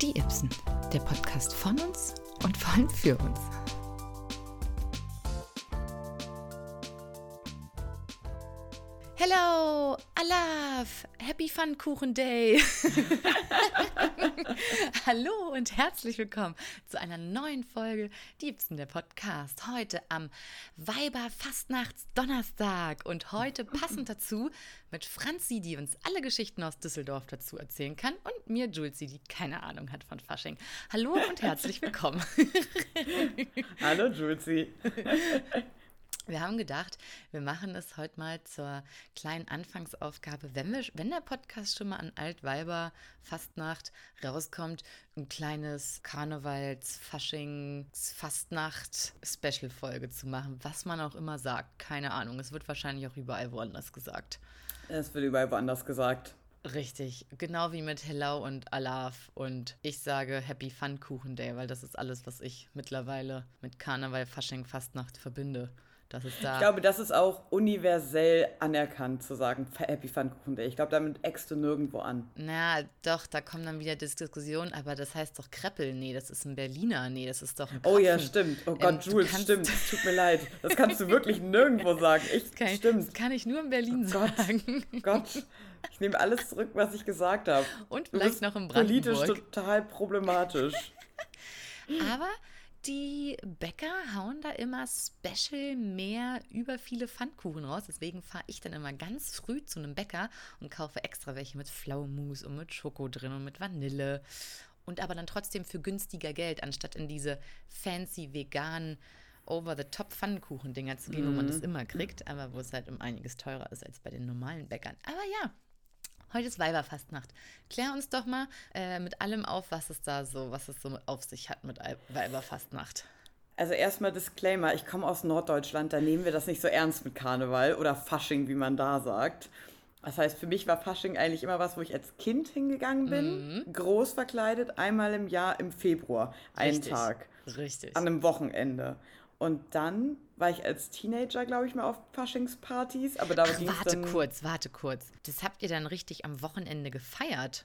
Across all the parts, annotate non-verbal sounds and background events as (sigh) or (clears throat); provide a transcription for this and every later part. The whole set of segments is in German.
Die Ibsen, der Podcast von uns und vor allem für uns. Hello, Alaf, Happy Pfannkuchen Day. (laughs) Hallo und herzlich willkommen zu einer neuen Folge Diebsten der Podcast. Heute am Weiberfastnachts-Donnerstag und heute passend dazu mit Franzi, die uns alle Geschichten aus Düsseldorf dazu erzählen kann und mir, Julzi, die keine Ahnung hat von Fasching. Hallo und herzlich willkommen. (laughs) Hallo, Julzi. (laughs) Wir haben gedacht, wir machen es heute mal zur kleinen Anfangsaufgabe, wenn, wir, wenn der Podcast schon mal an Altweiber Fastnacht rauskommt, ein kleines Karnevals, Faschings, Fastnacht Special-Folge zu machen, was man auch immer sagt. Keine Ahnung, es wird wahrscheinlich auch überall woanders gesagt. Es wird überall woanders gesagt. Richtig, genau wie mit Hello und Alaf und ich sage Happy Pfannkuchen Day, weil das ist alles, was ich mittlerweile mit Karneval, Fasching, Fastnacht verbinde. Das ist da. Ich glaube, das ist auch universell anerkannt zu sagen, Happy Pfannkuchen Day. Ich glaube, damit eckst du nirgendwo an. Na, doch, da kommen dann wieder Diskussionen, aber das heißt doch Kreppel. Nee, das ist ein Berliner. Nee, das ist doch ein Krapfen. Oh ja, stimmt. Oh Gott, ähm, Jules, stimmt. (laughs) Tut mir leid. Das kannst du wirklich nirgendwo sagen. Ich, das kann ich, stimmt. Das kann ich nur in Berlin oh Gott, sagen. Gott. Ich nehme alles zurück, was ich gesagt habe. Und vielleicht noch im Brandenburg. Politisch total problematisch. (laughs) aber die Bäcker hauen da immer special mehr über viele Pfannkuchen raus. Deswegen fahre ich dann immer ganz früh zu einem Bäcker und kaufe extra welche mit Pflaumenmus und mit Schoko drin und mit Vanille. Und aber dann trotzdem für günstiger Geld, anstatt in diese fancy veganen Over-the-Top-Pfannkuchen-Dinger zu gehen, mhm. wo man das mhm. immer kriegt, aber wo es halt um einiges teurer ist als bei den normalen Bäckern. Aber ja, Heute ist Weiberfastnacht. Klär uns doch mal äh, mit allem auf, was es da so, was es so auf sich hat mit Weiberfastnacht. Also erstmal Disclaimer, ich komme aus Norddeutschland, da nehmen wir das nicht so ernst mit Karneval oder Fasching, wie man da sagt. Das heißt, für mich war Fasching eigentlich immer was, wo ich als Kind hingegangen bin, mhm. groß verkleidet, einmal im Jahr im Februar, einen Richtig. Tag. Richtig. An einem Wochenende. Und dann war ich als Teenager, glaube ich, mal auf Faschingspartys. Aber da Ach, warte dann kurz, warte kurz. Das habt ihr dann richtig am Wochenende gefeiert?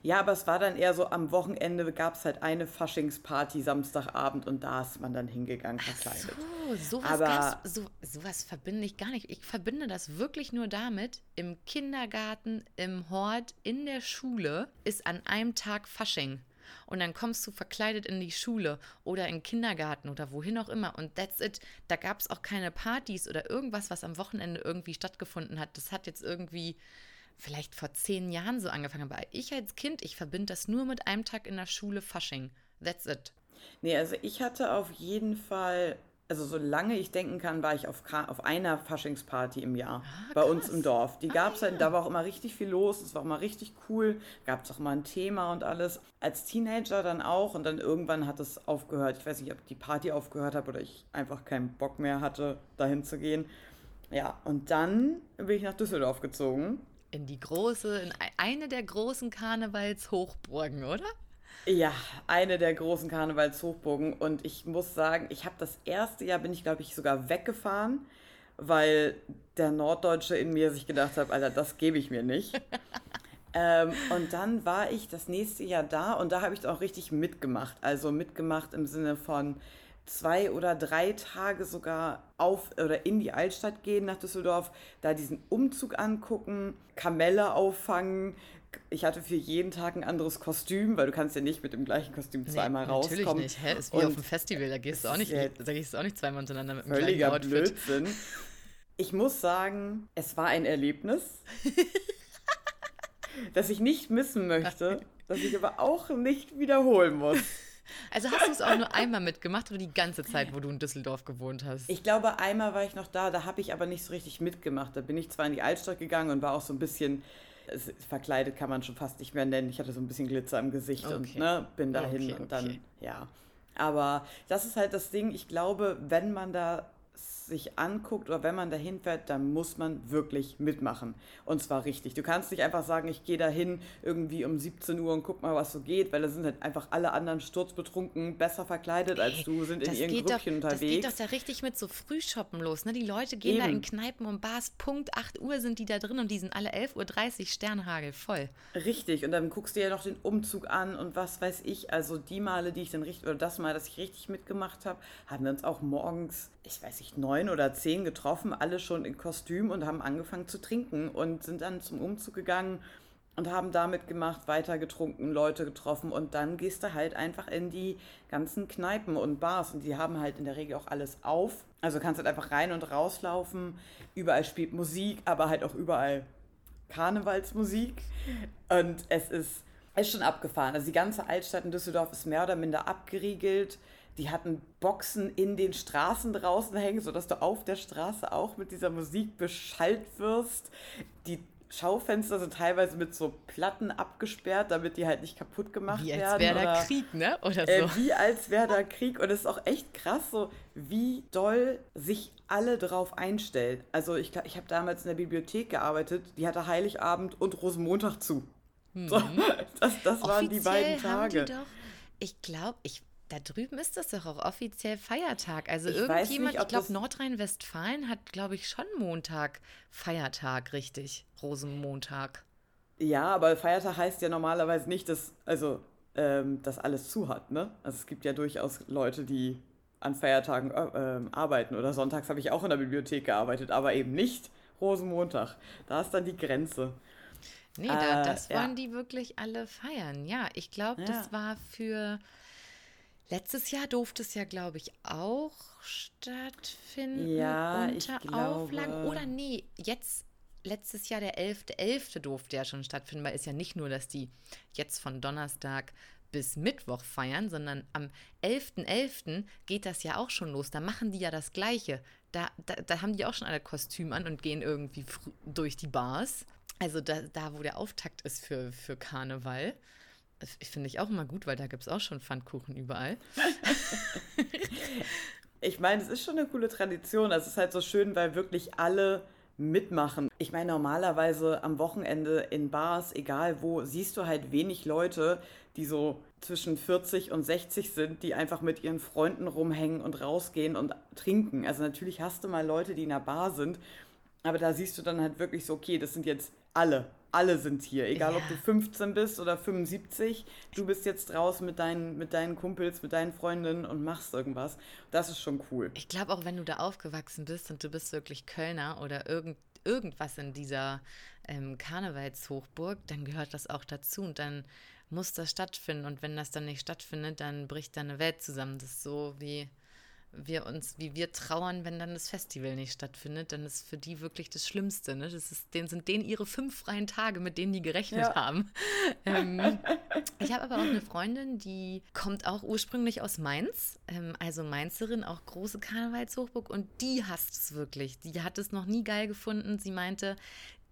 Ja, aber es war dann eher so, am Wochenende gab es halt eine Faschingsparty Samstagabend und da ist man dann hingegangen verkleidet. Ach so, sowas, aber so, sowas verbinde ich gar nicht. Ich verbinde das wirklich nur damit, im Kindergarten, im Hort, in der Schule ist an einem Tag Fasching und dann kommst du verkleidet in die Schule oder in den Kindergarten oder wohin auch immer und that's it. Da gab es auch keine Partys oder irgendwas, was am Wochenende irgendwie stattgefunden hat. Das hat jetzt irgendwie vielleicht vor zehn Jahren so angefangen. Aber ich als Kind, ich verbinde das nur mit einem Tag in der Schule Fasching. That's it. Nee, also ich hatte auf jeden Fall also solange ich denken kann, war ich auf, auf einer Faschingsparty im Jahr ah, bei uns im Dorf. Die gab es ah, halt, da war auch immer richtig viel los, es war auch immer richtig cool, gab es auch mal ein Thema und alles. Als Teenager dann auch und dann irgendwann hat es aufgehört. Ich weiß nicht, ob die Party aufgehört hat oder ich einfach keinen Bock mehr hatte, dahin zu gehen. Ja, und dann bin ich nach Düsseldorf gezogen. In die große, in eine der großen Karnevalshochburgen, oder? Ja, eine der großen Karnevalshochburgen. Und ich muss sagen, ich habe das erste Jahr, bin ich glaube ich sogar weggefahren, weil der Norddeutsche in mir sich gedacht hat, Alter, das gebe ich mir nicht. (laughs) ähm, und dann war ich das nächste Jahr da und da habe ich auch richtig mitgemacht. Also mitgemacht im Sinne von zwei oder drei Tage sogar auf oder in die Altstadt gehen nach Düsseldorf, da diesen Umzug angucken, Kamelle auffangen, ich hatte für jeden Tag ein anderes Kostüm, weil du kannst ja nicht mit dem gleichen Kostüm zweimal nee, rauskommen. Natürlich nicht. Hä? Ist wie und auf dem Festival, da gehst du auch nicht, da gehst du auch nicht zweimal untereinander mit dem gleichen Outfit. Blödsinn. Ich muss sagen, es war ein Erlebnis, (laughs) das ich nicht missen möchte, das ich aber auch nicht wiederholen muss. (laughs) Also hast du es auch nur einmal mitgemacht oder die ganze Zeit, wo du in Düsseldorf gewohnt hast? Ich glaube, einmal war ich noch da, da habe ich aber nicht so richtig mitgemacht. Da bin ich zwar in die Altstadt gegangen und war auch so ein bisschen es, verkleidet kann man schon fast nicht mehr nennen. Ich hatte so ein bisschen Glitzer im Gesicht okay. und ne, bin dahin okay, und dann, ja. Aber das ist halt das Ding, ich glaube, wenn man da sich anguckt oder wenn man dahin fährt, dann muss man wirklich mitmachen. Und zwar richtig. Du kannst nicht einfach sagen, ich gehe dahin irgendwie um 17 Uhr und guck mal, was so geht, weil da sind halt einfach alle anderen sturzbetrunken, besser verkleidet als du, sind in ihren Grüppchen doch, unterwegs. Das geht doch da richtig mit so Frühshoppen los. Ne? Die Leute gehen Eben. da in Kneipen und Bars, Punkt 8 Uhr sind die da drin und die sind alle 11.30 Uhr Sternhagel voll. Richtig. Und dann guckst du ja noch den Umzug an und was weiß ich. Also die Male, die ich dann richtig, oder das Mal, dass ich richtig mitgemacht habe, haben wir uns auch morgens, ich weiß nicht, neun oder zehn getroffen, alle schon in Kostüm und haben angefangen zu trinken und sind dann zum Umzug gegangen und haben damit gemacht, weiter getrunken, Leute getroffen und dann gehst du halt einfach in die ganzen Kneipen und Bars und die haben halt in der Regel auch alles auf. Also kannst halt einfach rein und rauslaufen. Überall spielt Musik, aber halt auch überall Karnevalsmusik und es ist, ist schon abgefahren. Also die ganze Altstadt in Düsseldorf ist mehr oder minder abgeriegelt. Die hatten Boxen in den Straßen draußen hängen, sodass du auf der Straße auch mit dieser Musik beschallt wirst. Die Schaufenster sind teilweise mit so Platten abgesperrt, damit die halt nicht kaputt gemacht werden. Wie als wäre da Krieg, ne? Oder äh, so. Äh, wie als wäre da Krieg. Und es ist auch echt krass, so wie doll sich alle drauf einstellen. Also ich, ich habe damals in der Bibliothek gearbeitet, die hatte Heiligabend und Rosenmontag zu. Mhm. So, (laughs) das das waren die beiden Tage. Haben die doch, ich glaube, ich da drüben ist das doch auch offiziell Feiertag. Also ich irgendjemand, nicht, ich glaube, Nordrhein-Westfalen hat, glaube ich, schon Montag Feiertag, richtig. Rosenmontag. Ja, aber Feiertag heißt ja normalerweise nicht, dass, also, ähm, dass alles zu hat, ne? Also es gibt ja durchaus Leute, die an Feiertagen äh, äh, arbeiten. Oder sonntags habe ich auch in der Bibliothek gearbeitet, aber eben nicht Rosenmontag. Da ist dann die Grenze. Nee, da, äh, das wollen ja. die wirklich alle feiern. Ja, ich glaube, ja. das war für Letztes Jahr durfte es ja, glaube ich, auch stattfinden ja, unter Auflagen. Oder nee, jetzt letztes Jahr der 11.11. .11. durfte ja schon stattfinden, weil es ja nicht nur, dass die jetzt von Donnerstag bis Mittwoch feiern, sondern am 11.11. .11. geht das ja auch schon los. Da machen die ja das Gleiche. Da, da, da haben die auch schon alle Kostüm an und gehen irgendwie durch die Bars. Also da, da, wo der Auftakt ist für, für Karneval. Ich finde ich auch immer gut, weil da gibt es auch schon Pfannkuchen überall. (laughs) ich meine, es ist schon eine coole Tradition. Es ist halt so schön, weil wirklich alle mitmachen. Ich meine, normalerweise am Wochenende in Bars, egal wo, siehst du halt wenig Leute, die so zwischen 40 und 60 sind, die einfach mit ihren Freunden rumhängen und rausgehen und trinken. Also natürlich hast du mal Leute, die in der Bar sind, aber da siehst du dann halt wirklich so, okay, das sind jetzt alle alle sind hier. Egal, ja. ob du 15 bist oder 75, du bist jetzt draußen mit deinen, mit deinen Kumpels, mit deinen Freundinnen und machst irgendwas. Das ist schon cool. Ich glaube auch, wenn du da aufgewachsen bist und du bist wirklich Kölner oder irgend, irgendwas in dieser ähm, Karnevalshochburg, dann gehört das auch dazu und dann muss das stattfinden. Und wenn das dann nicht stattfindet, dann bricht deine Welt zusammen. Das ist so wie wir uns, wie wir trauern, wenn dann das Festival nicht stattfindet, dann ist für die wirklich das Schlimmste. Ne? Das ist, denen sind denen ihre fünf freien Tage, mit denen die gerechnet ja. haben. (laughs) Ähm, ich habe aber auch eine Freundin, die kommt auch ursprünglich aus Mainz, ähm, also Mainzerin, auch große Karnevalshochburg und die hasst es wirklich. Die hat es noch nie geil gefunden. Sie meinte,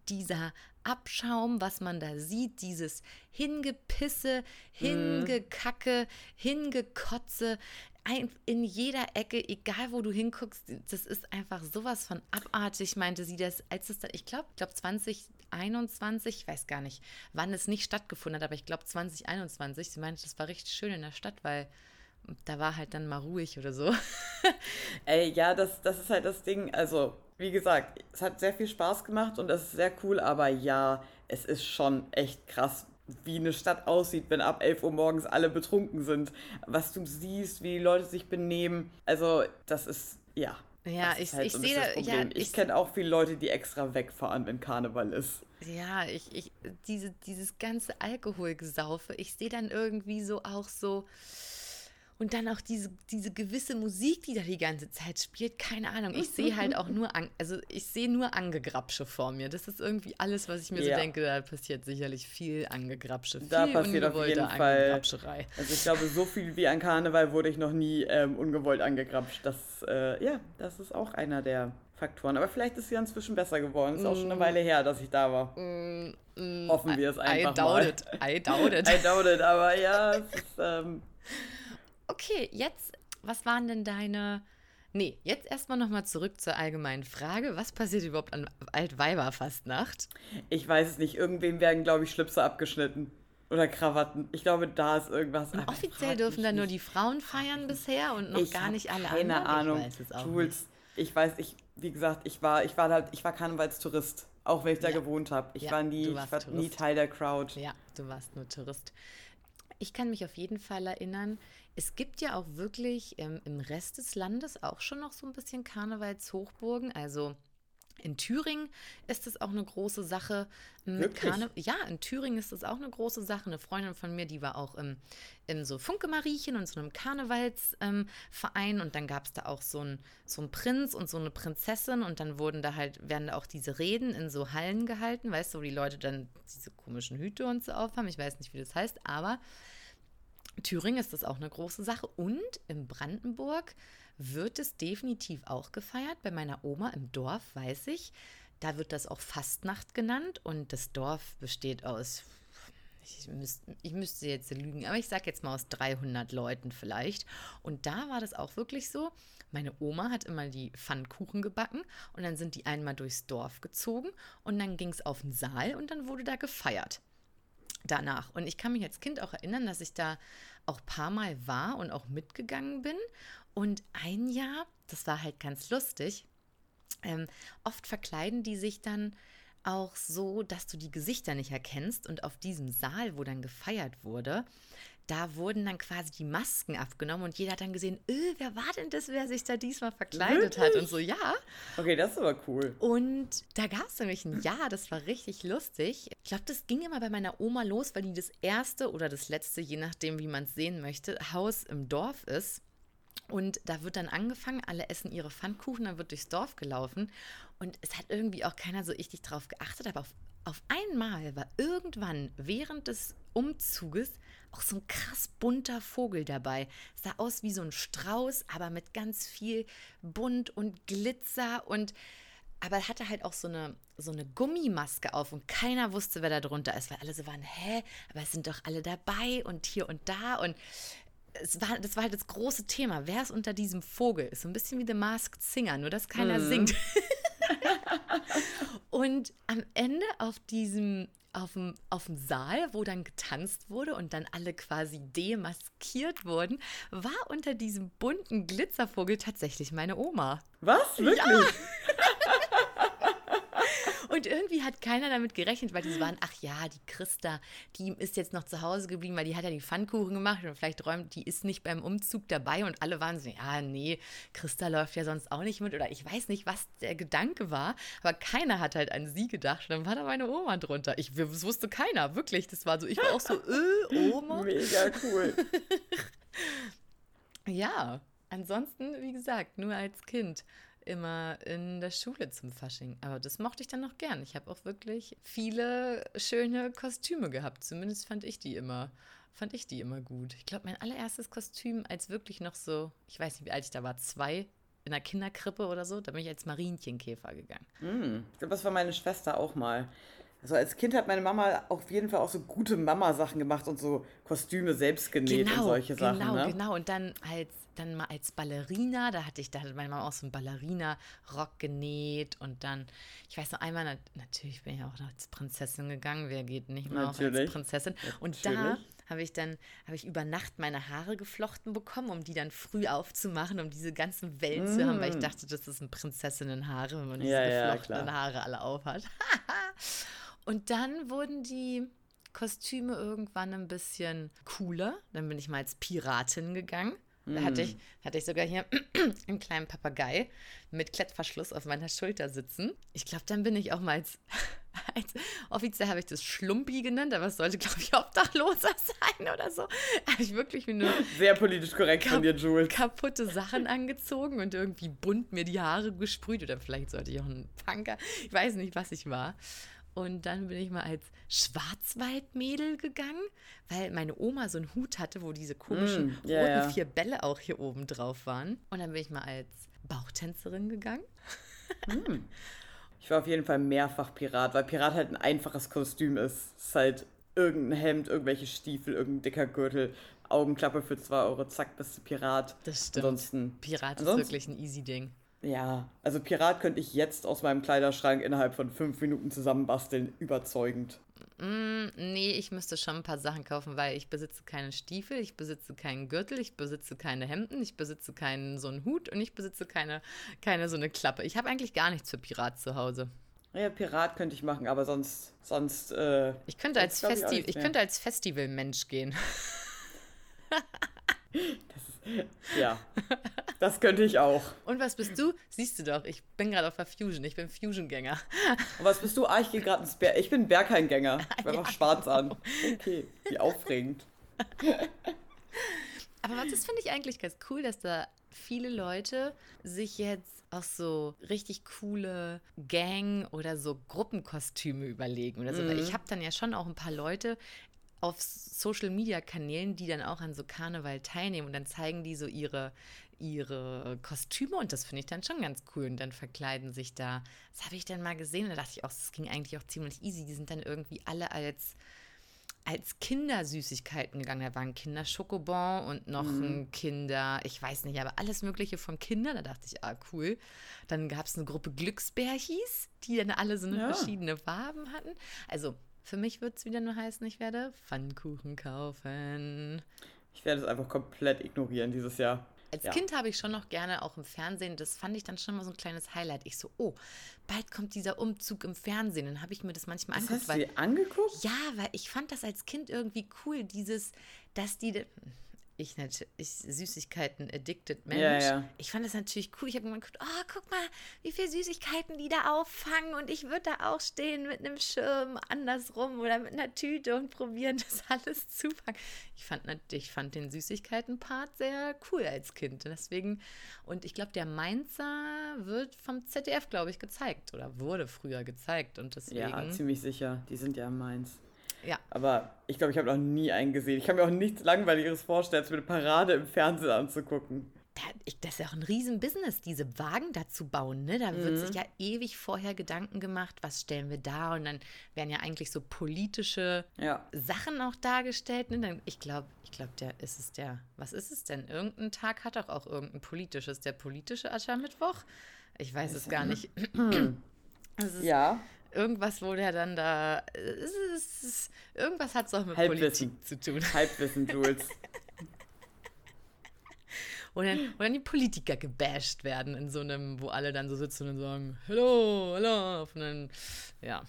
dieser Abschaum, was man da sieht, dieses Hingepisse, mhm. Hingekacke, Hingekotze, in jeder Ecke, egal wo du hinguckst, das ist einfach sowas von abartig, meinte sie das, als es dann, ich glaube, glaube 2021, ich weiß gar nicht, wann es nicht stattgefunden hat, aber ich glaube 2021, sie meinte, das war richtig schön in der Stadt, weil da war halt dann mal ruhig oder so. (laughs) Ey, ja, das, das ist halt das Ding, also wie gesagt, es hat sehr viel Spaß gemacht und das ist sehr cool, aber ja, es ist schon echt krass, wie eine Stadt aussieht, wenn ab 11 Uhr morgens alle betrunken sind. Was du siehst, wie die Leute sich benehmen. Also, das ist, ja. Ja, ich, halt ich sehe ja, ich, ich kenne auch viele Leute, die extra wegfahren, wenn Karneval ist. Ja, ich, ich, diese, dieses ganze Alkoholgesaufe, ich sehe dann irgendwie so auch so, und dann auch diese, diese gewisse Musik, die da die ganze Zeit spielt, keine Ahnung. Ich sehe halt auch nur, an, also ich sehe nur Angegrapsche vor mir. Das ist irgendwie alles, was ich mir ja. so denke, da passiert sicherlich viel Angegrapsche, viel da passiert auf jeden Fall. Also ich glaube, so viel wie an Karneval wurde ich noch nie ähm, ungewollt angegrapscht. Das, äh, ja, das ist auch einer der Faktoren. Aber vielleicht ist sie inzwischen besser geworden. Ist auch schon eine mm. Weile her, dass ich da war. Mm, mm, Hoffen wir es einfach I doubt mal. It. I doubt it. (laughs) I doubt it, aber ja, es ist... Ähm, (laughs) Okay, jetzt, was waren denn deine Nee, jetzt erstmal nochmal zurück zur allgemeinen Frage. Was passiert überhaupt an Altweiberfastnacht? Ich weiß es nicht. Irgendwem werden, glaube ich, Schlipse abgeschnitten. Oder Krawatten. Ich glaube, da ist irgendwas. Und offiziell dürfen da nur die Frauen feiern bisher und noch ich gar nicht alle keine anderen. Ahnung. Ich weiß Jules, ich weiß, ich, wie gesagt, ich war, ich war halt, ich war Karnevalstourist, auch wenn ich da Ja. gewohnt habe. Ich Ja, war nie, ich war nie. Teil der Crowd. Ja, du warst nur Tourist. Ich kann mich auf jeden Fall erinnern, es gibt ja auch wirklich ähm, im Rest des Landes auch schon noch so ein bisschen Karnevalshochburgen. Also in Thüringen ist es auch eine große Sache Wirklich? Karneval. Ja, in Thüringen ist es auch eine große Sache. Eine Freundin von mir, die war auch im, im so Funke-Mariechen und so einem Karnevalsverein. Ähm, und dann gab es da auch so einen so einen Prinz und so eine Prinzessin und dann wurden da halt, werden da auch diese Reden in so Hallen gehalten, weißt du, wo die Leute dann diese komischen Hüte und so aufhaben. Ich weiß nicht, wie das heißt, aber Thüringen ist das auch eine große Sache. Und in Brandenburg wird es definitiv auch gefeiert. Bei meiner Oma im Dorf weiß ich, da wird das auch Fastnacht genannt. Und das Dorf besteht aus, ich, müsst, ich müsste jetzt lügen, aber ich sage jetzt mal aus 300 Leuten vielleicht. Und da war das auch wirklich so. Meine Oma hat immer die Pfannkuchen gebacken und dann sind die einmal durchs Dorf gezogen und dann ging es auf den Saal und dann wurde da gefeiert danach. Und ich kann mich als Kind auch erinnern, dass ich da auch ein paar Mal war und auch mitgegangen bin. Und ein Jahr, das war halt ganz lustig, ähm, oft verkleiden die sich dann auch so, dass du die Gesichter nicht erkennst. Und auf diesem Saal, wo dann gefeiert wurde, da wurden dann quasi die Masken abgenommen und jeder hat dann gesehen, öh, wer war denn das, wer sich da diesmal verkleidet hat? Und so, ja. Okay, das ist aber cool. Und da gab es nämlich ein Jahr, das war richtig lustig. Ich glaube, das ging immer bei meiner Oma los, weil die das erste oder das letzte, je nachdem, wie man es sehen möchte, Haus im Dorf ist. Und da wird dann angefangen, alle essen ihre Pfannkuchen, dann wird durchs Dorf gelaufen. Und es hat irgendwie auch keiner so richtig drauf geachtet, aber auf, auf einmal war irgendwann während des Umzuges auch so ein krass bunter Vogel dabei. Sah aus wie so ein Strauß, aber mit ganz viel Bunt und Glitzer und aber er hatte halt auch so eine, so eine Gummimaske auf und keiner wusste, wer da drunter ist, weil alle so waren, hä, aber es sind doch alle dabei und hier und da und es war, das war halt das große Thema. Wer ist unter diesem Vogel? Ist so ein bisschen wie The Masked Singer, nur dass keiner singt. (laughs) und am Ende auf diesem, auf dem, auf dem Saal, wo dann getanzt wurde und dann alle quasi demaskiert wurden, war unter diesem bunten Glitzervogel tatsächlich meine Oma. Was? Wirklich? (laughs) Und irgendwie hat keiner damit gerechnet, weil die waren, ach ja, die Christa, die ist jetzt noch zu Hause geblieben, weil die hat ja die Pfannkuchen gemacht und vielleicht räumt, die ist nicht beim Umzug dabei und alle waren so, ja, nee, Christa läuft ja sonst auch nicht mit oder ich weiß nicht, was der Gedanke war, aber keiner hat halt an sie gedacht. Und dann war da meine Oma drunter. Ich, das wusste keiner, wirklich. Das war so, ich war auch so, äh, Oma. Mega cool. (laughs) Ja, ansonsten, wie gesagt, nur als Kind immer in der Schule zum Fasching. Aber das mochte ich dann noch gern. Ich habe auch wirklich viele schöne Kostüme gehabt. Zumindest fand ich die immer, fand ich die immer gut. Ich glaube, mein allererstes Kostüm als wirklich noch so, ich weiß nicht, wie alt ich da war, zwei in der Kinderkrippe oder so, da bin ich als Marienchenkäfer gegangen. Hm, ich glaube, das war meine Schwester auch mal. Also als Kind hat meine Mama auf jeden Fall auch so gute Mama-Sachen gemacht und so Kostüme selbst genäht und solche Sachen. Genau, ne? genau. Und dann als dann mal als Ballerina, da hatte ich, da hatte meine Mama auch so einen Ballerina-Rock genäht und dann, ich weiß noch einmal, na, natürlich bin ich auch als Prinzessin gegangen, wer geht nicht mehr auch als. Prinzessin. Und da Natürlich. habe ich dann, habe ich über Nacht meine Haare geflochten bekommen, um die dann früh aufzumachen, um diese ganzen Wellen zu haben, weil ich dachte, das sind Prinzessinnenhaare, wenn man diese Mm. Ja, ja, geflochtenen klar. Haare alle aufhat. (laughs) Und dann wurden die Kostüme irgendwann ein bisschen cooler. Dann bin ich mal als Piratin gegangen. Da hatte ich, hatte ich sogar hier (clears throat) einen kleinen Papagei mit Klettverschluss auf meiner Schulter sitzen. Ich glaube, dann bin ich auch mal als, (laughs) als offiziell habe ich das Schlumpi genannt, aber es sollte, glaube ich, Obdachloser (laughs) sein oder so. Habe ich wirklich wie eine Sehr politisch korrekt von dir, Jules. kaputte Sachen angezogen und irgendwie bunt mir die Haare gesprüht oder vielleicht sollte ich auch ein Punker. Ich weiß nicht, was ich war. Und dann bin ich mal als Schwarzwaldmädel gegangen, weil meine Oma so einen Hut hatte, wo diese komischen Mm, ja, roten ja. vier Bälle auch hier oben drauf waren. Und dann bin ich mal als Bauchtänzerin gegangen. Ich war auf jeden Fall mehrfach Pirat, weil Pirat halt ein einfaches Kostüm ist. Es ist halt irgendein Hemd, irgendwelche Stiefel, irgendein dicker Gürtel. Augenklappe für 2 Euro, zack, bist du Pirat. Das stimmt. Ansonsten, Pirat ist ansonsten- wirklich ein easy Ding. Ja, also Pirat könnte ich jetzt aus meinem Kleiderschrank innerhalb von fünf Minuten zusammenbasteln, überzeugend. Mm, nee, ich müsste schon ein paar Sachen kaufen, weil ich besitze keine Stiefel, ich besitze keinen Gürtel, ich besitze keine Hemden, ich besitze keinen so einen Hut und ich besitze keine, keine so eine Klappe. Ich habe eigentlich gar nichts für Pirat zu Hause. Ja, Pirat könnte ich machen, aber sonst, sonst, äh, Ich könnte als, ich Festi ich mehr. könnte als Festivalmensch gehen. (laughs) ja, das könnte ich auch. Und was bist du? Siehst du doch, ich bin gerade auf der Fusion, ich bin Fusion-Gänger. Und was bist du? Ah, ich gehe gerade ins Berg. Ich bin Berghain-Gänger. Ich (laughs) bin einfach schwarz an. Okay, wie aufregend. (laughs) Aber was das finde ich eigentlich ganz cool, dass da viele Leute sich jetzt auch so richtig coole Gang- oder so Gruppenkostüme überlegen oder so. Weil ich habe dann ja schon auch ein paar Leute auf Social-Media-Kanälen, die dann auch an so Karneval teilnehmen und dann zeigen die so ihre, ihre Kostüme und das finde ich dann schon ganz cool und dann verkleiden sich da. Das habe ich dann mal gesehen und da dachte ich auch, das ging eigentlich auch ziemlich easy. Die sind dann irgendwie alle als als Kindersüßigkeiten gegangen. Da war ein Kinderschokobon und noch ein Kinder, ich weiß nicht, aber alles Mögliche von Kindern. Da dachte ich, ah, cool. Dann gab es eine Gruppe Glücksbärchis, die dann alle so eine Ja. verschiedene Farben hatten. Also für mich wird es wieder nur heißen, ich werde Pfannkuchen kaufen. Ich werde es einfach komplett ignorieren dieses Jahr. Als Ja. Kind habe ich schon noch gerne auch im Fernsehen, das fand ich dann schon mal so ein kleines Highlight. Ich so, oh, bald kommt dieser Umzug im Fernsehen. Dann habe ich mir das manchmal Das angeguckt, hast du dir angeguckt? Ja, weil ich fand das als Kind irgendwie cool, dieses, dass die. Ich natürlich, Süßigkeiten addicted Mensch. Ja, ja. Ich fand das natürlich cool. Ich habe immer geguckt, oh, guck mal, wie viele Süßigkeiten die da auffangen. Und ich würde da auch stehen mit einem Schirm andersrum oder mit einer Tüte und probieren, (laughs) das alles zu fangen. Ich fand, ich fand den Süßigkeiten-Part sehr cool als Kind. Deswegen, und ich glaube, der Mainzer wird vom ZDF, glaube ich, gezeigt oder wurde früher gezeigt. Und deswegen. Ja, ziemlich sicher. Die sind ja in Mainz. Ja. Aber ich glaube, ich habe noch nie einen gesehen. Ich kann mir auch nichts Langweiligeres vorstellen, als mir eine Parade im Fernsehen anzugucken. Das ist ja auch ein Riesenbusiness, diese Wagen da zu bauen. Ne? Da wird sich ja ewig vorher Gedanken gemacht, was stellen wir da? Und dann werden ja eigentlich so politische Ja. Sachen auch dargestellt. Ne? Dann, ich glaube, ich glaube, der ist es der. Was ist es denn? Irgendein Tag hat doch auch irgendein politisches. Der politische Aschermittwoch? Ich weiß es gar nicht. (clears throat) Ja. Irgendwas, wo der dann da. Ist, irgendwas hat es auch mit Halbwissen. Politik zu tun. Halbwissen, Jules. (laughs) Wo dann, wo dann die Politiker gebasht werden in so einem, wo alle dann so sitzen und sagen, hello, hello. Und dann, ja,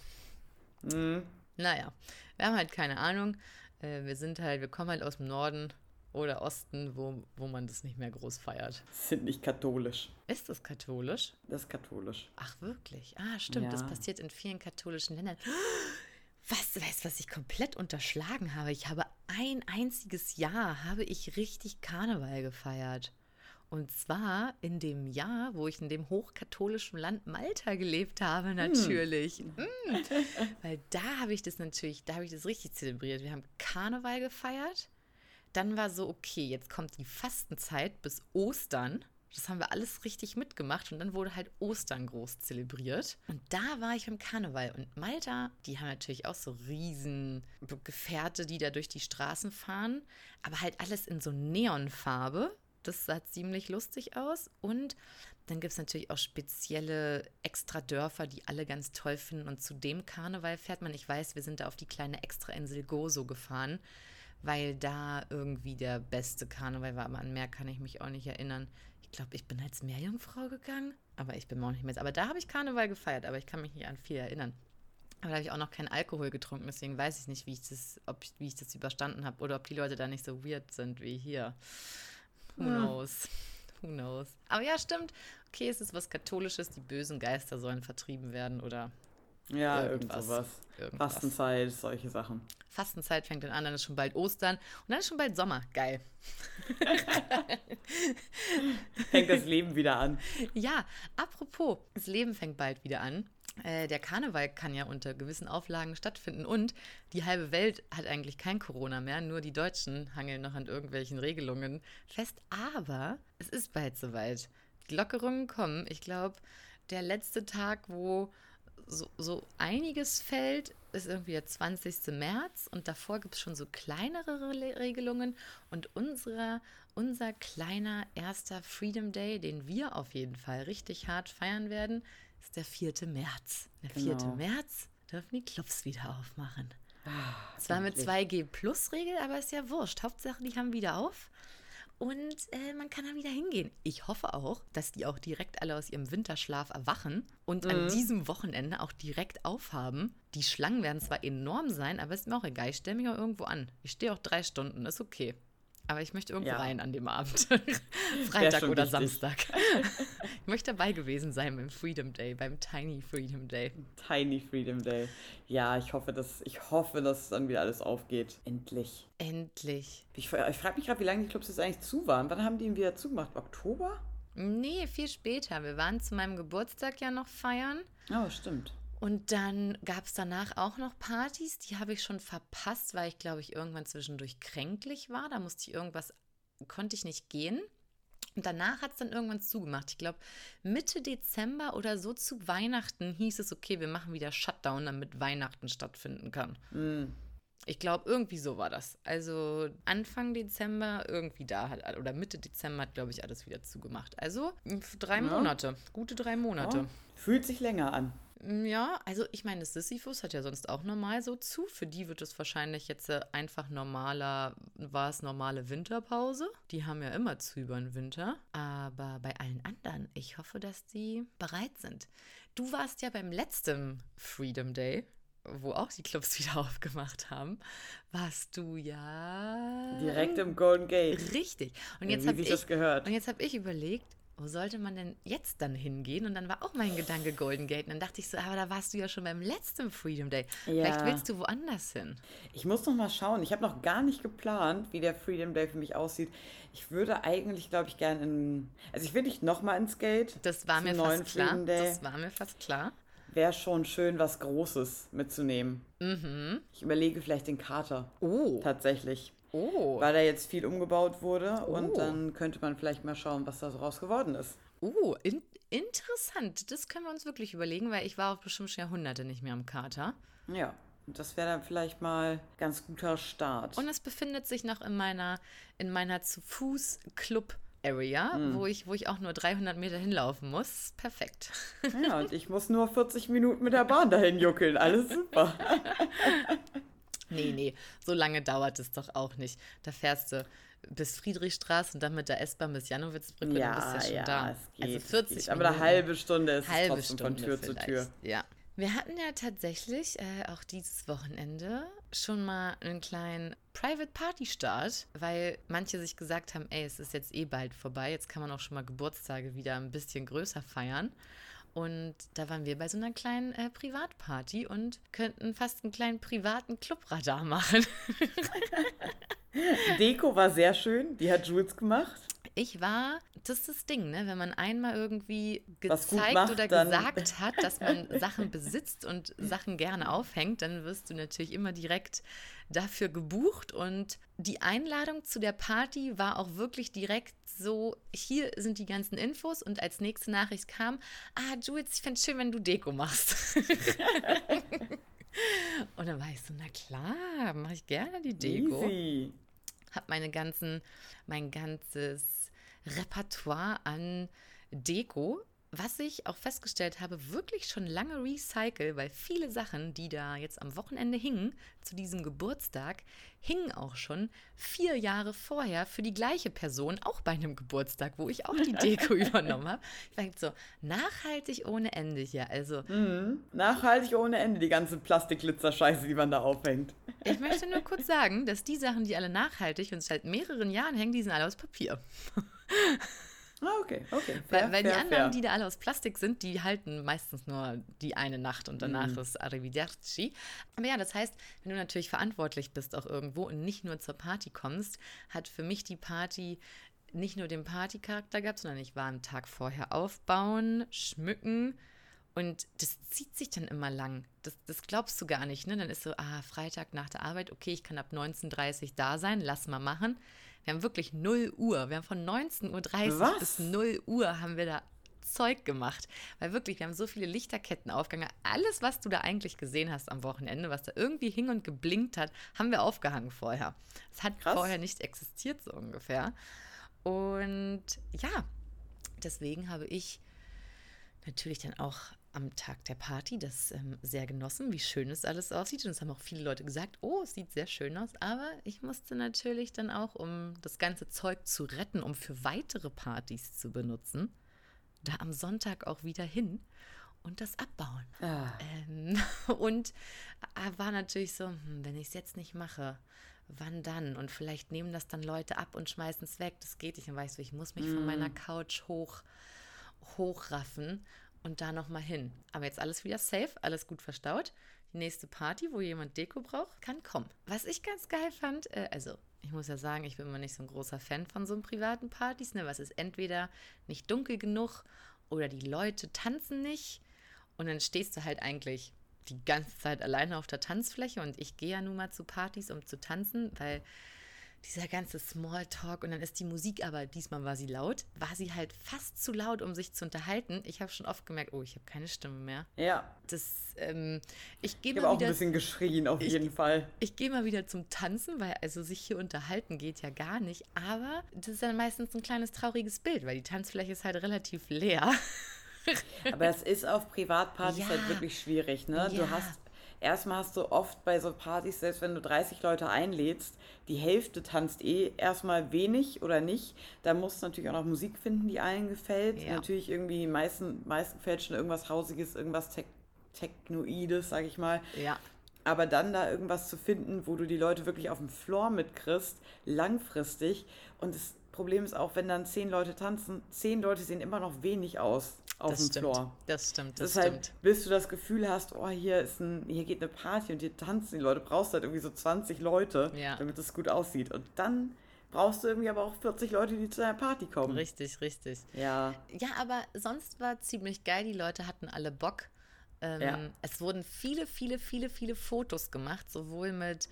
Hm. naja, wir haben halt keine Ahnung. Äh, wir sind halt, wir kommen halt aus dem Norden oder Osten, wo, wo man das nicht mehr groß feiert. Sind nicht katholisch. Ist das katholisch? Das ist katholisch. Ach, wirklich? Ah, stimmt, das Ja. passiert in vielen katholischen Ländern. Was, weißt du, was ich komplett unterschlagen habe? Ich habe ein einziges Jahr, habe ich richtig Karneval gefeiert. Und zwar in dem Jahr, wo ich in dem hochkatholischen Land Malta gelebt habe, natürlich. Mm. Weil da habe ich das natürlich, da habe ich das richtig zelebriert. Wir haben Karneval gefeiert. Dann war so, okay, jetzt kommt die Fastenzeit bis Ostern. Das haben wir alles richtig mitgemacht und dann wurde halt Ostern groß zelebriert. Und da war ich beim Karneval. Und Malta, die haben natürlich auch so riesen Gefährte, die da durch die Straßen fahren. Aber halt alles in so Neonfarbe. Das sah ziemlich lustig aus. Und dann gibt es natürlich auch spezielle Extra-Dörfer, die alle ganz toll finden. Und zu dem Karneval fährt man, ich weiß, wir sind da auf die kleine Extra-Insel Gozo gefahren, weil da irgendwie der beste Karneval war. Aber an mehr kann ich mich auch nicht erinnern. Ich glaube, ich bin als Meerjungfrau gegangen, aber ich bin auch nicht mehr. Aber da habe ich Karneval gefeiert, aber ich kann mich nicht an viel erinnern. Aber da habe ich auch noch keinen Alkohol getrunken, deswegen weiß ich nicht, wie ich das, ob ich, wie ich das überstanden habe oder ob die Leute da nicht so weird sind wie hier. Who knows? Who knows? Aber ja, stimmt. Okay, es ist was Katholisches, die bösen Geister sollen vertrieben werden oder Ja, irgend Irgendwas. sowas. irgendwas. Fastenzeit, solche Sachen. Fastenzeit fängt dann an, dann ist schon bald Ostern und dann ist schon bald Sommer. Geil. (laughs) Fängt das Leben wieder an. Ja, apropos, das Leben fängt bald wieder an. Äh, der Karneval kann ja unter gewissen Auflagen stattfinden und die halbe Welt hat eigentlich kein Corona mehr, nur die Deutschen hangeln noch an irgendwelchen Regelungen fest. Aber es ist bald soweit. Die Lockerungen kommen. Ich glaube, der letzte Tag, wo so, so einiges fällt, ist irgendwie der 20. März und davor gibt es schon so kleinere Re Regelungen. Und unsere, unser kleiner erster Freedom Day, den wir auf jeden Fall richtig hart feiern werden, ist der 4. März. Der 4. Genau. März dürfen die Clubs wieder aufmachen. Ah, Zwar mit endlich. 2G-Plus-Regel, aber ist ja wurscht. Hauptsache, die haben wieder auf. Und äh, man kann da wieder hingehen. Ich hoffe auch, dass die auch direkt alle aus ihrem Winterschlaf erwachen und an diesem Wochenende auch direkt aufhaben. Die Schlangen werden zwar enorm sein, aber ist mir auch egal. Ich stelle mich auch irgendwo an. Ich stehe auch drei Stunden, ist okay. Aber ich möchte irgendwo Ja. rein an dem Abend. (laughs) Freitag oder wichtig. Samstag. ich möchte dabei gewesen sein beim Freedom Day, beim Tiny Freedom Day. Tiny Freedom Day. Ja, ich hoffe, dass, ich hoffe, dass dann wieder alles aufgeht. Endlich. Endlich. Ich, ich frage mich gerade, wie lange die Clubs jetzt eigentlich zu waren. Wann haben die ihn wieder zugemacht? Oktober? Nee, viel später. Wir waren zu meinem Geburtstag ja noch feiern. Oh, stimmt. Und dann gab es danach auch noch Partys, die habe ich schon verpasst, weil ich, glaube ich, irgendwann zwischendurch kränklich war. Da musste ich irgendwas, konnte ich nicht gehen. Und danach hat es dann irgendwann zugemacht. Ich glaube, Mitte Dezember oder so zu Weihnachten hieß es, okay, wir machen wieder Shutdown, damit Weihnachten stattfinden kann. Ich glaube, irgendwie so war das. Also Anfang Dezember irgendwie da hat, oder Mitte Dezember hat, glaube ich, alles wieder zugemacht. Also drei Monate, gute drei Monate. Oh, fühlt sich länger an. Mm, Ja, also ich meine, das Sisyphus hat ja sonst auch normal so zu. Für die wird es wahrscheinlich jetzt äh, einfach normaler, war es normale Winterpause. Die haben ja immer zu über den Winter. Aber bei allen anderen, ich hoffe, dass die bereit sind. Du warst ja beim letzten Freedom Day, wo auch die Clubs (laughs) wieder aufgemacht haben, warst du ja Direkt im Golden Gate. richtig. Und Ja, jetzt habe ich das gehört. und jetzt habe ich überlegt, wo sollte man denn jetzt dann hingehen? Und dann war auch mein Gedanke Golden Gate. Und dann dachte ich so, aber da warst du ja schon beim letzten Freedom Day. Vielleicht Ja. willst du woanders hin. Ich muss noch mal schauen. Ich habe noch gar nicht geplant, wie der Freedom Day für mich aussieht. Ich würde eigentlich, glaube ich, gerne in. Also, ich will nicht noch mal ins Gate. Das war mir fast klar. Das war mir fast klar. Wäre schon schön, was Großes mitzunehmen. Ich überlege vielleicht den Kater. Oh, Tatsächlich. Oh, Weil da jetzt viel umgebaut wurde. Oh. Und dann könnte man vielleicht mal schauen, was da so raus geworden ist. oh, in, interessant. Das können wir uns wirklich überlegen, weil ich war auch bestimmt schon Jahrhunderte nicht mehr am Kater. Ja. Das wäre dann vielleicht mal ganz guter Start. Und es befindet sich noch in meiner, in meiner zu Fuß Club Area, Hm. wo, ich, wo ich auch nur 300 Meter hinlaufen muss. Perfekt. ja, und ich muss nur 40 Minuten mit der Bahn dahin juckeln. Alles super. (laughs) Nee, nee, so lange dauert es doch auch nicht. Da fährst du bis Friedrichstraße und dann mit der S-Bahn bis Janowitzbrücke, dann bist du ja schon da. es geht. also es 40 geht. Aber eine Minuten. halbe Stunde ist halbe es trotzdem Stunde von Tür vielleicht. zu Tür. Ja. Wir hatten ja tatsächlich äh, auch dieses Wochenende schon mal einen kleinen Private Party Start, weil manche sich gesagt haben, ey, es ist jetzt eh bald vorbei, jetzt kann man auch schon mal Geburtstage wieder ein bisschen größer feiern. Und da waren wir bei so einer kleinen äh, Privatparty und könnten fast einen kleinen privaten Clubradar (laughs) machen. (laughs) Deko war sehr schön. Die hat Jules gemacht. Ich war, das ist das Ding, ne? wenn man einmal irgendwie gezeigt macht, oder gesagt (laughs) hat, dass man Sachen besitzt und Sachen gerne aufhängt, dann wirst du natürlich immer direkt dafür gebucht. Und die Einladung zu der Party war auch wirklich direkt so, hier sind die ganzen Infos und als nächste Nachricht kam, ah, Jules, ich fände es schön, wenn du Deko machst. (laughs) und dann war ich so, na klar, mache ich gerne die Deko Easy. Habe meine ganzen, mein ganzes Repertoire an Deko, was ich auch festgestellt habe, wirklich schon lange recycle, weil viele Sachen, die da jetzt am Wochenende hingen, zu diesem Geburtstag, hingen auch schon vier Jahre vorher für die gleiche Person, auch bei einem Geburtstag, wo ich auch die Deko (laughs) übernommen habe. Ich war so, nachhaltig ohne Ende hier. Also, Nachhaltig ohne Ende, die ganze Plastikglitzer-Scheiße, die man da aufhängt. ich möchte nur kurz sagen, dass die Sachen, die alle nachhaltig und seit mehreren Jahren hängen, die sind alle aus Papier. Ah, okay, okay. Weil, weil die fair, anderen, fair. die da alle aus Plastik sind, die halten meistens nur die eine Nacht und danach Mhm. ist Arrivederci. Aber ja, das heißt, wenn du natürlich verantwortlich bist auch irgendwo und nicht nur zur Party kommst, hat für mich die Party nicht nur den Partycharakter gehabt, sondern ich war am Tag vorher aufbauen, schmücken und das zieht sich dann immer lang. Das, das glaubst du gar nicht, ne? Dann ist so, ah, Freitag nach der Arbeit, okay, ich kann ab 19.30 Uhr da sein, lass mal machen. Wir haben wirklich 0 Uhr. Wir haben von 19.30 Uhr Was? bis 0 Uhr haben wir da Zeug gemacht. Weil wirklich, wir haben so viele Lichterketten aufgegangen. Alles, was du da eigentlich gesehen hast am Wochenende, was da irgendwie hing und geblinkt hat, haben wir aufgehangen vorher. Es hat Krass. vorher nicht existiert, so ungefähr. Und ja, deswegen habe ich natürlich dann auch am Tag der Party das ähm, sehr genossen, wie schön es alles aussieht. Und es haben auch viele Leute gesagt, oh, es sieht sehr schön aus. Aber ich musste natürlich dann auch, um das ganze Zeug zu retten, um für weitere Partys zu benutzen, da am Sonntag auch wieder hin und das abbauen. Ah. Ähm, (laughs) und äh, war natürlich so, hm, wenn ich es jetzt nicht mache, wann dann? Und vielleicht nehmen das dann Leute ab und schmeißen es weg. Das geht nicht. Dann weißt du, ich muss mich mm. von meiner Couch hoch hochraffen und da nochmal hin. Aber jetzt alles wieder safe, alles gut verstaut. Die nächste Party, wo jemand Deko braucht, kann kommen. Was ich ganz geil fand, äh, also ich muss ja sagen, ich bin immer nicht so ein großer Fan von so privaten Partys, ne? Was ist entweder nicht dunkel genug oder die Leute tanzen nicht und dann stehst du halt eigentlich die ganze Zeit alleine auf der Tanzfläche und ich gehe ja nun mal zu Partys, um zu tanzen, weil dieser ganze Smalltalk und dann ist die Musik aber, diesmal war sie laut, war sie halt fast zu laut, um sich zu unterhalten. Ich habe schon oft gemerkt, oh, ich habe keine Stimme mehr. Ja. Das, ähm, ich gehe mal auch wieder, ein bisschen geschrien, auf ich, jeden Fall. Ich gehe mal wieder zum Tanzen, weil also sich hier unterhalten geht ja gar nicht, aber das ist dann meistens ein kleines trauriges Bild, weil die Tanzfläche ist halt relativ leer. Aber es ist auf Privatpartys (laughs) ja. halt wirklich schwierig, ne? Ja. Du hast erstmal hast du oft bei so Partys, selbst wenn du 30 Leute einlädst, die Hälfte tanzt eh erstmal wenig oder nicht. Da musst du natürlich auch noch Musik finden, die allen gefällt. Ja. Natürlich irgendwie, meisten, meisten gefällt schon irgendwas Hausiges, irgendwas Te Technoides, sag ich mal. Ja. Aber dann da irgendwas zu finden, wo du die Leute wirklich auf dem Floor mitkriegst, langfristig. Und das Problem ist auch, wenn dann zehn Leute tanzen, zehn Leute sehen immer noch wenig aus auf das dem stimmt. Floor. Das stimmt, das, das stimmt. Bis du das Gefühl hast, oh, hier ist ein, hier geht eine Party und hier tanzen die Leute, brauchst du halt irgendwie so 20 Leute, ja. damit es gut aussieht. Und dann brauchst du irgendwie aber auch 40 Leute, die zu deiner Party kommen. Richtig, richtig. Ja. Ja, aber sonst war ziemlich geil. Die Leute hatten alle Bock. Ähm, ja. Es wurden viele, viele, viele, viele Fotos gemacht, sowohl mit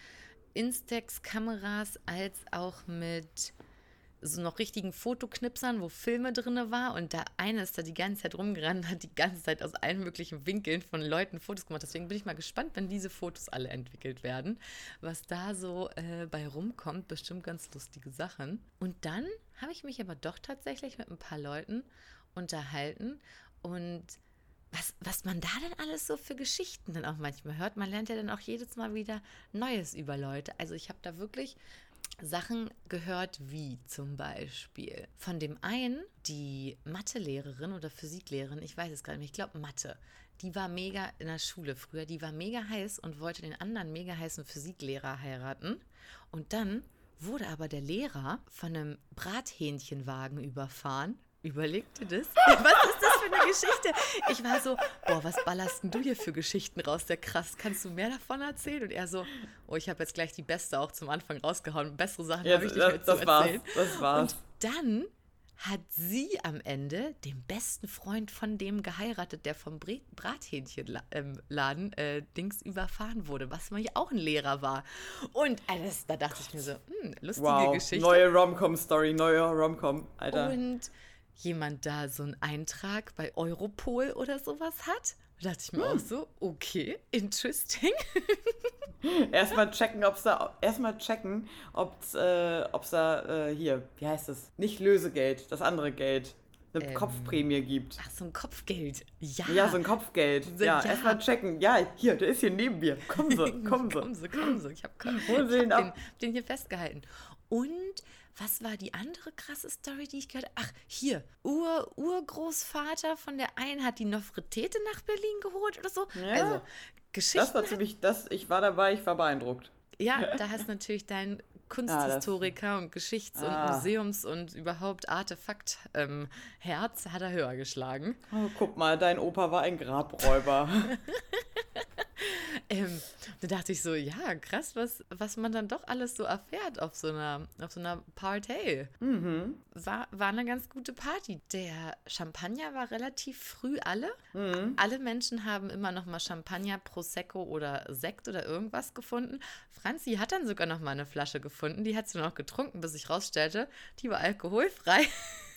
Instax-Kameras als auch mit so noch richtigen Fotoknipsern, wo Filme drin war und der eine ist da die ganze Zeit rumgerannt, hat die ganze Zeit aus allen möglichen Winkeln von Leuten Fotos gemacht. Deswegen bin ich mal gespannt, wenn diese Fotos alle entwickelt werden, was da so äh, bei rumkommt. Bestimmt ganz lustige Sachen. Und dann habe ich mich aber doch tatsächlich mit ein paar Leuten unterhalten und was, was man da denn alles so für Geschichten dann auch manchmal hört. Man lernt ja dann auch jedes Mal wieder Neues über Leute. Also ich habe da wirklich Sachen gehört, wie zum Beispiel von dem einen, die Mathelehrerin oder Physiklehrerin, ich weiß es gar nicht mehr, ich glaube Mathe, die war mega in der Schule früher, die war mega heiß und wollte den anderen mega heißen Physiklehrer heiraten. Und dann wurde aber der Lehrer von einem Brathähnchenwagen überfahren Überleg dir das. (laughs) Was ist eine Geschichte? Ich war so, boah, was ballerst denn du hier für Geschichten raus? Der krass, kannst du mehr davon erzählen? Und er so, oh, ich habe jetzt gleich die beste auch zum Anfang rausgehauen. Bessere Sachen ja, habe ich nicht mehr zu erzählen. War's, das war's. Und dann hat sie am Ende den besten Freund von dem geheiratet, der vom Brathähnchenladen äh, Dings überfahren wurde, was mal ja auch ein Lehrer war. Und alles, da dachte Gott. ich mir so, hm, lustige wow. Geschichte. Neue Rom-Com-Story, neue Rom-Com, Alter. Und jemand da so einen Eintrag bei Europol oder sowas hat. Da dachte ich mir hm. auch so, okay, interesting. (laughs) erstmal checken, ob es da, erstmal checken, ob es äh, da, äh, hier, wie heißt es? Nicht Lösegeld, das andere Geld. Eine ähm, Kopfprämie gibt. Ach, so ein Kopfgeld. Ja. Ja, so ein Kopfgeld. Ja, ja. erstmal checken. Ja, hier, der ist hier neben mir. Kommen Sie, (laughs) kommen Sie. kommen Sie, kommen Sie. Ich habe hab (laughs) den, den, den hier festgehalten. Und was war die andere krasse Story, die ich gehört habe? Ach, hier, Ur, Urgroßvater von der einen hat die Nofretete nach Berlin geholt oder so. Ja, also, Geschichten. Das war ziemlich, das, ich war dabei, ich war beeindruckt. Ja, (laughs) da hast natürlich dein Kunsthistoriker ah, und Geschichts- und ah. Museums- und überhaupt Artefakt-Herz ähm, hat er höher geschlagen. Oh, guck mal, dein Opa war ein Grabräuber. (laughs) ähm, da dachte ich so, ja, krass, was, was man dann doch alles so erfährt auf so einer, auf so einer Party. Mhm. War, war eine ganz gute Party. Der Champagner war relativ früh alle. Mhm. Alle Menschen haben immer noch mal Champagner, Prosecco oder Sekt oder irgendwas gefunden. Franzi hat dann sogar noch mal eine Flasche gefunden. Die hat sie noch getrunken, bis ich rausstellte, die war alkoholfrei. (laughs)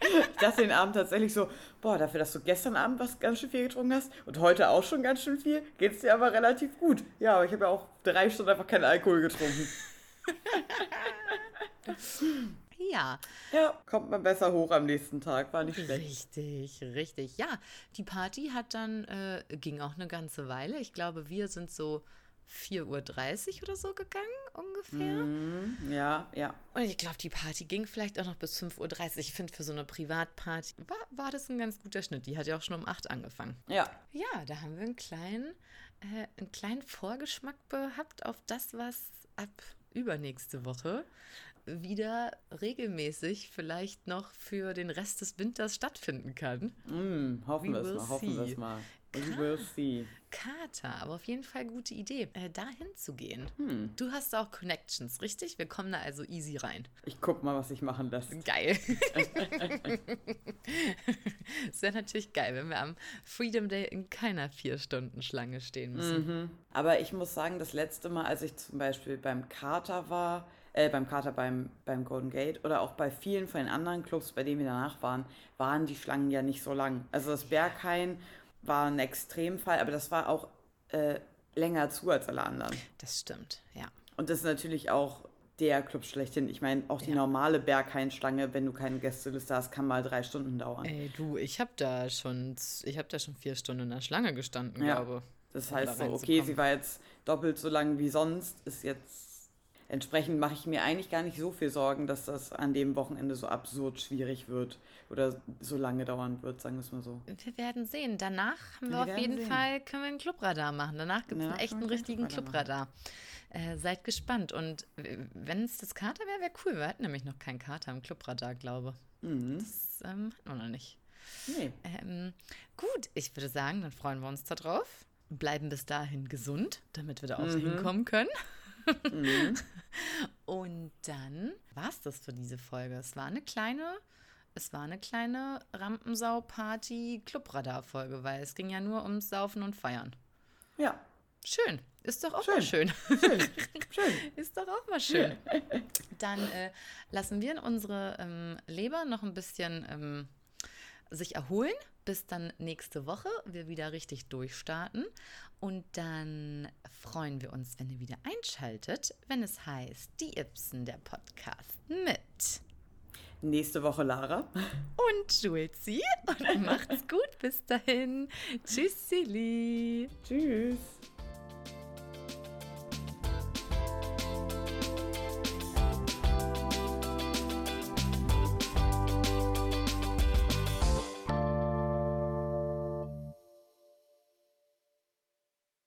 Ich dachte den Abend tatsächlich so, boah, dafür, dass du gestern Abend was ganz schön viel getrunken hast und heute auch schon ganz schön viel, geht es dir aber relativ gut. Ja, aber ich habe ja auch drei Stunden einfach keinen Alkohol getrunken. Ja. Ja, kommt man besser hoch am nächsten Tag, war nicht schlecht. Richtig, richtig. Ja, die Party hat dann, äh, ging auch eine ganze Weile. Ich glaube, wir sind so 4.30 Uhr oder so gegangen, ungefähr. Mhm, ja, ja. Und ich glaube, die Party ging vielleicht auch noch bis 5.30 Uhr. Ich finde, für so eine Privatparty war, war das ein ganz guter Schnitt. Die hat ja auch schon um 8 angefangen. Ja. Ja, da haben wir einen kleinen, äh, einen kleinen Vorgeschmack gehabt auf das, was ab übernächste Woche wieder regelmäßig vielleicht noch für den Rest des Winters stattfinden kann. Mm, hoffen wir es mal, hoffen wir es mal. We will see. Kater, aber auf jeden Fall gute Idee, äh, dahin zu gehen. Hm. Du hast auch Connections, richtig? Wir kommen da also easy rein. Ich guck mal, was sich machen lässt. Geil. (laughs) Es wäre natürlich geil, wenn wir am Freedom Day in keiner Vier-Stunden-Schlange stehen müssen. Mhm. Aber ich muss sagen, das letzte Mal, als ich zum Beispiel beim Kater war, äh, beim Kater beim, beim Golden Gate oder auch bei vielen von den anderen Clubs, bei denen wir danach waren, waren die Schlangen ja nicht so lang. Also das Berghain war ein Extremfall, aber das war auch äh, länger zu als alle anderen. Das stimmt, ja. Und das ist natürlich auch der Club schlechthin. Ich meine, auch die Ja. normale Berghain-Schlange, wenn du keine Gästeliste hast, kann mal drei Stunden dauern. Ey, du, ich habe da schon, ich habe da schon vier Stunden in der Schlange gestanden, Ja. glaube. Das um heißt da so, okay, sie war jetzt doppelt so lang wie sonst, ist jetzt. Entsprechend mache ich mir eigentlich gar nicht so viel Sorgen, dass das an dem Wochenende so absurd schwierig wird oder so lange dauern wird, sagen wir es mal so. Wir werden sehen. Danach haben wir, Wir auf jeden sehen. Fall, können wir einen Clubradar machen. Danach gibt es Ja, einen echten, richtigen Clubradar. Äh, seid gespannt. Und wenn es das Kater wäre, wäre cool. Wir hatten nämlich noch keinen Kater im Clubradar, glaube Mhm. Das ähm, hatten wir noch nicht. Nee. Ähm, gut, ich würde sagen, dann freuen wir uns darauf. Bleiben bis dahin gesund, damit wir da auch Mhm. hinkommen können. Mhm. (laughs) Und dann war es das für diese Folge. Es war eine kleine, es war eine kleine Rampensau-Party-Clubradar-Folge, weil es ging ja nur ums Saufen und Feiern. Ja, Schön. Ist doch auch Schön. mal schön. schön. (laughs) schön. Ist doch auch mal schön. (laughs) Dann äh, lassen wir unsere ähm, Leber noch ein bisschen ähm, sich erholen, bis dann nächste Woche wir wieder richtig durchstarten. Und dann freuen wir uns, wenn ihr wieder einschaltet, wenn es heißt, die Ibsen, der Podcast mit Nächste Woche Lara. und Julzi. Und (laughs) macht's gut bis dahin. Tschüss, Silly. Tschüss.